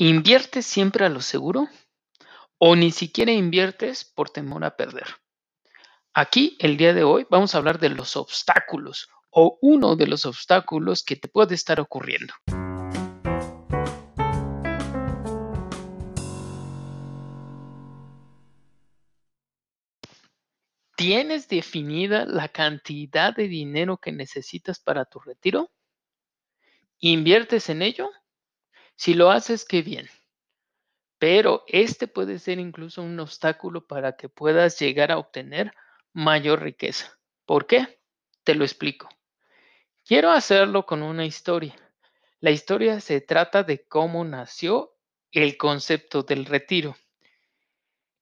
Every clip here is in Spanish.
¿Inviertes siempre a lo seguro? ¿O ni siquiera inviertes por temor a perder? Aquí, el día de hoy, vamos a hablar de los obstáculos o uno de los obstáculos que te puede estar ocurriendo. ¿Tienes definida la cantidad de dinero que necesitas para tu retiro? ¿Inviertes en ello? Si lo haces, qué bien. Pero este puede ser incluso un obstáculo para que puedas llegar a obtener mayor riqueza. ¿Por qué? Te lo explico. Quiero hacerlo con una historia. La historia se trata de cómo nació el concepto del retiro.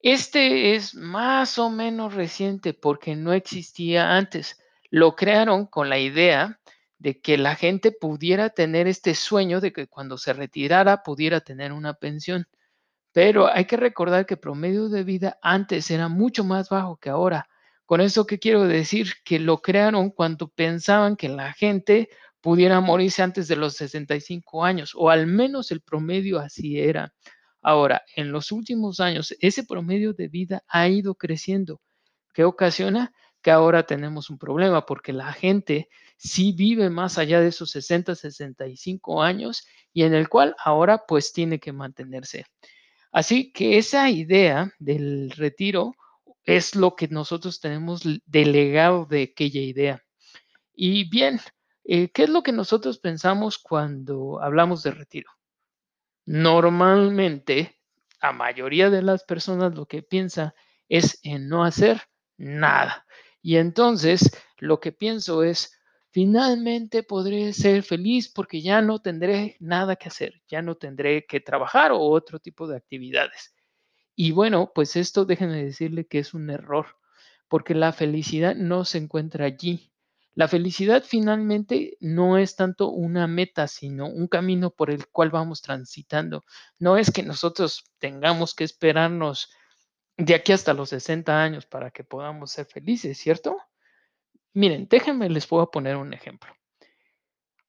Este es más o menos reciente porque no existía antes. Lo crearon con la idea de que la gente pudiera tener este sueño de que cuando se retirara pudiera tener una pensión. Pero hay que recordar que el promedio de vida antes era mucho más bajo que ahora. Con eso que quiero decir que lo crearon cuando pensaban que la gente pudiera morirse antes de los 65 años, o al menos el promedio así era. Ahora, en los últimos años, ese promedio de vida ha ido creciendo. ¿Qué ocasiona? Que ahora tenemos un problema porque la gente sí vive más allá de esos 60, 65 años y en el cual ahora pues tiene que mantenerse. Así que esa idea del retiro es lo que nosotros tenemos delegado de aquella idea. Y bien, eh, ¿qué es lo que nosotros pensamos cuando hablamos de retiro? Normalmente, la mayoría de las personas lo que piensa es en no hacer nada. Y entonces lo que pienso es, finalmente podré ser feliz porque ya no tendré nada que hacer, ya no tendré que trabajar o otro tipo de actividades. Y bueno, pues esto déjenme decirle que es un error, porque la felicidad no se encuentra allí. La felicidad finalmente no es tanto una meta, sino un camino por el cual vamos transitando. No es que nosotros tengamos que esperarnos de aquí hasta los 60 años para que podamos ser felices, ¿cierto? Miren, déjenme, les puedo poner un ejemplo.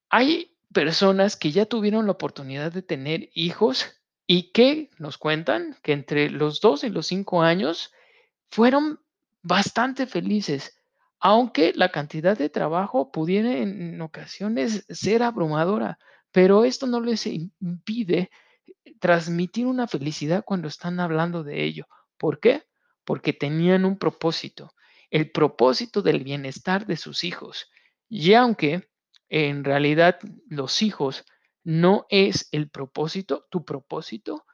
Hay personas que ya tuvieron la oportunidad de tener hijos y que nos cuentan que entre los dos y los cinco años fueron bastante felices, aunque la cantidad de trabajo pudiera en ocasiones ser abrumadora, pero esto no les impide transmitir una felicidad cuando están hablando de ello. ¿Por qué? Porque tenían un propósito el propósito del bienestar de sus hijos. Y aunque en realidad los hijos no es el propósito, tu propósito,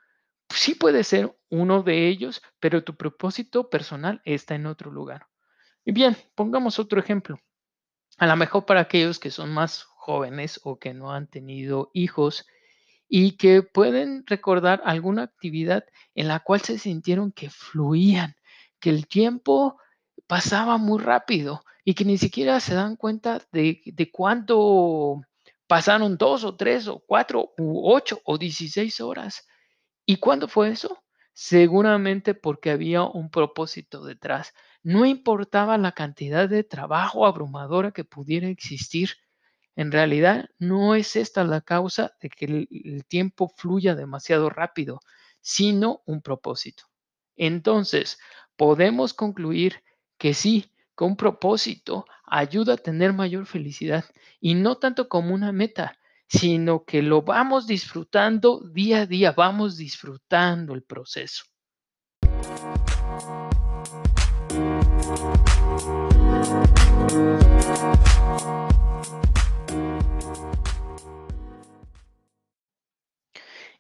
sí puede ser uno de ellos, pero tu propósito personal está en otro lugar. Y bien, pongamos otro ejemplo. A lo mejor para aquellos que son más jóvenes o que no han tenido hijos y que pueden recordar alguna actividad en la cual se sintieron que fluían, que el tiempo pasaba muy rápido y que ni siquiera se dan cuenta de, de cuánto pasaron dos o tres o cuatro u ocho o dieciséis horas. ¿Y cuándo fue eso? Seguramente porque había un propósito detrás. No importaba la cantidad de trabajo abrumadora que pudiera existir. En realidad, no es esta la causa de que el, el tiempo fluya demasiado rápido, sino un propósito. Entonces, podemos concluir que sí, con propósito, ayuda a tener mayor felicidad y no tanto como una meta, sino que lo vamos disfrutando día a día, vamos disfrutando el proceso.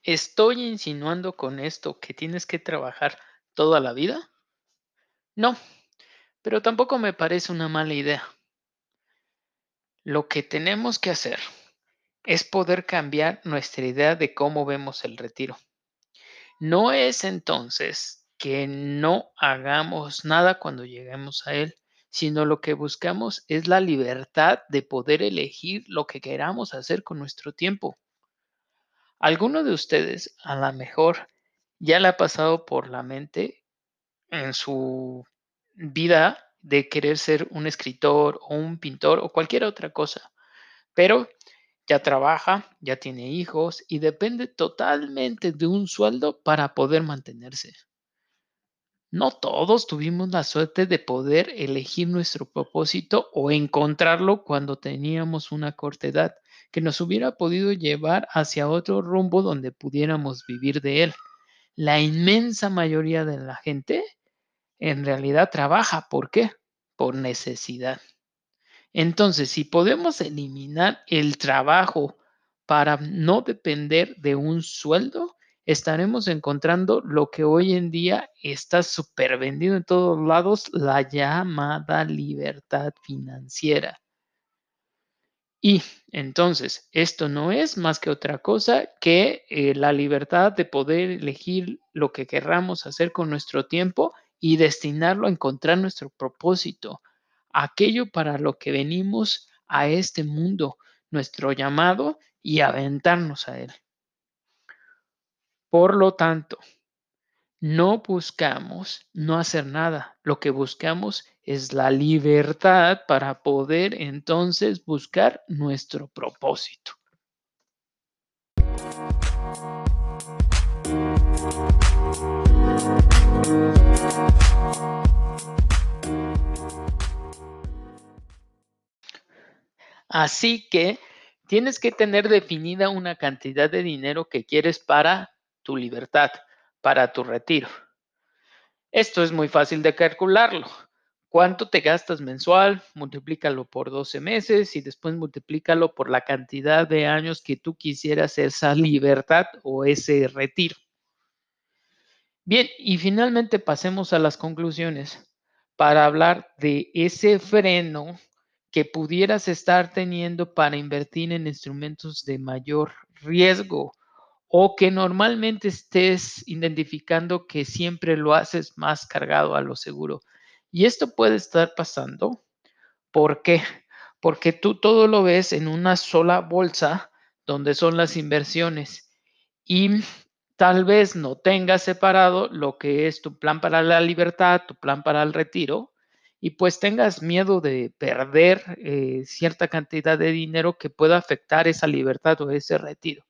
¿Estoy insinuando con esto que tienes que trabajar toda la vida? No, pero tampoco me parece una mala idea. Lo que tenemos que hacer es poder cambiar nuestra idea de cómo vemos el retiro. No es entonces que no hagamos nada cuando lleguemos a Él, sino lo que buscamos es la libertad de poder elegir lo que queramos hacer con nuestro tiempo. ¿Alguno de ustedes a lo mejor ya le ha pasado por la mente en su vida de querer ser un escritor o un pintor o cualquier otra cosa? Pero ya trabaja, ya tiene hijos y depende totalmente de un sueldo para poder mantenerse. No todos tuvimos la suerte de poder elegir nuestro propósito o encontrarlo cuando teníamos una corta edad, que nos hubiera podido llevar hacia otro rumbo donde pudiéramos vivir de él. La inmensa mayoría de la gente en realidad trabaja. ¿Por qué? Por necesidad. Entonces, si podemos eliminar el trabajo para no depender de un sueldo, estaremos encontrando lo que hoy en día está súper vendido en todos lados, la llamada libertad financiera. Y entonces, esto no es más que otra cosa que eh, la libertad de poder elegir lo que querramos hacer con nuestro tiempo y destinarlo a encontrar nuestro propósito aquello para lo que venimos a este mundo, nuestro llamado y aventarnos a él. Por lo tanto, no buscamos no hacer nada, lo que buscamos es la libertad para poder entonces buscar nuestro propósito. Así que tienes que tener definida una cantidad de dinero que quieres para tu libertad, para tu retiro. Esto es muy fácil de calcularlo. ¿Cuánto te gastas mensual? Multiplícalo por 12 meses y después multiplícalo por la cantidad de años que tú quisieras esa libertad o ese retiro. Bien, y finalmente pasemos a las conclusiones para hablar de ese freno que pudieras estar teniendo para invertir en instrumentos de mayor riesgo o que normalmente estés identificando que siempre lo haces más cargado a lo seguro. Y esto puede estar pasando. ¿Por qué? Porque tú todo lo ves en una sola bolsa donde son las inversiones y tal vez no tengas separado lo que es tu plan para la libertad, tu plan para el retiro y pues tengas miedo de perder eh, cierta cantidad de dinero que pueda afectar esa libertad o ese retiro.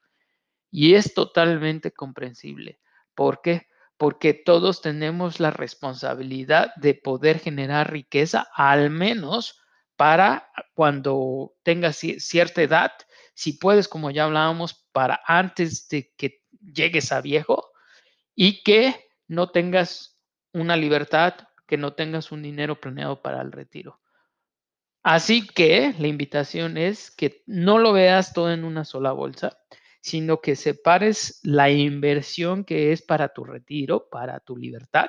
Y es totalmente comprensible. ¿Por qué? Porque todos tenemos la responsabilidad de poder generar riqueza, al menos para cuando tengas cierta edad, si puedes, como ya hablábamos, para antes de que llegues a viejo y que no tengas una libertad que no tengas un dinero planeado para el retiro. Así que la invitación es que no lo veas todo en una sola bolsa, sino que separes la inversión que es para tu retiro, para tu libertad,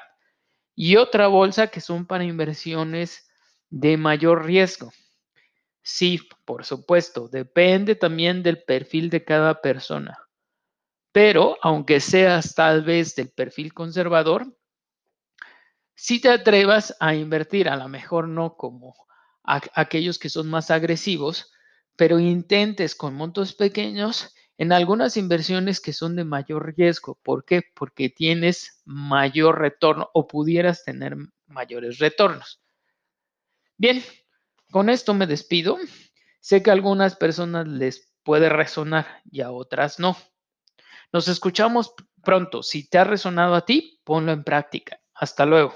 y otra bolsa que son para inversiones de mayor riesgo. Sí, por supuesto, depende también del perfil de cada persona. Pero aunque seas tal vez del perfil conservador, si te atrevas a invertir, a lo mejor no como aquellos que son más agresivos, pero intentes con montos pequeños en algunas inversiones que son de mayor riesgo. ¿Por qué? Porque tienes mayor retorno o pudieras tener mayores retornos. Bien, con esto me despido. Sé que a algunas personas les puede resonar y a otras no. Nos escuchamos pronto. Si te ha resonado a ti, ponlo en práctica. Hasta luego.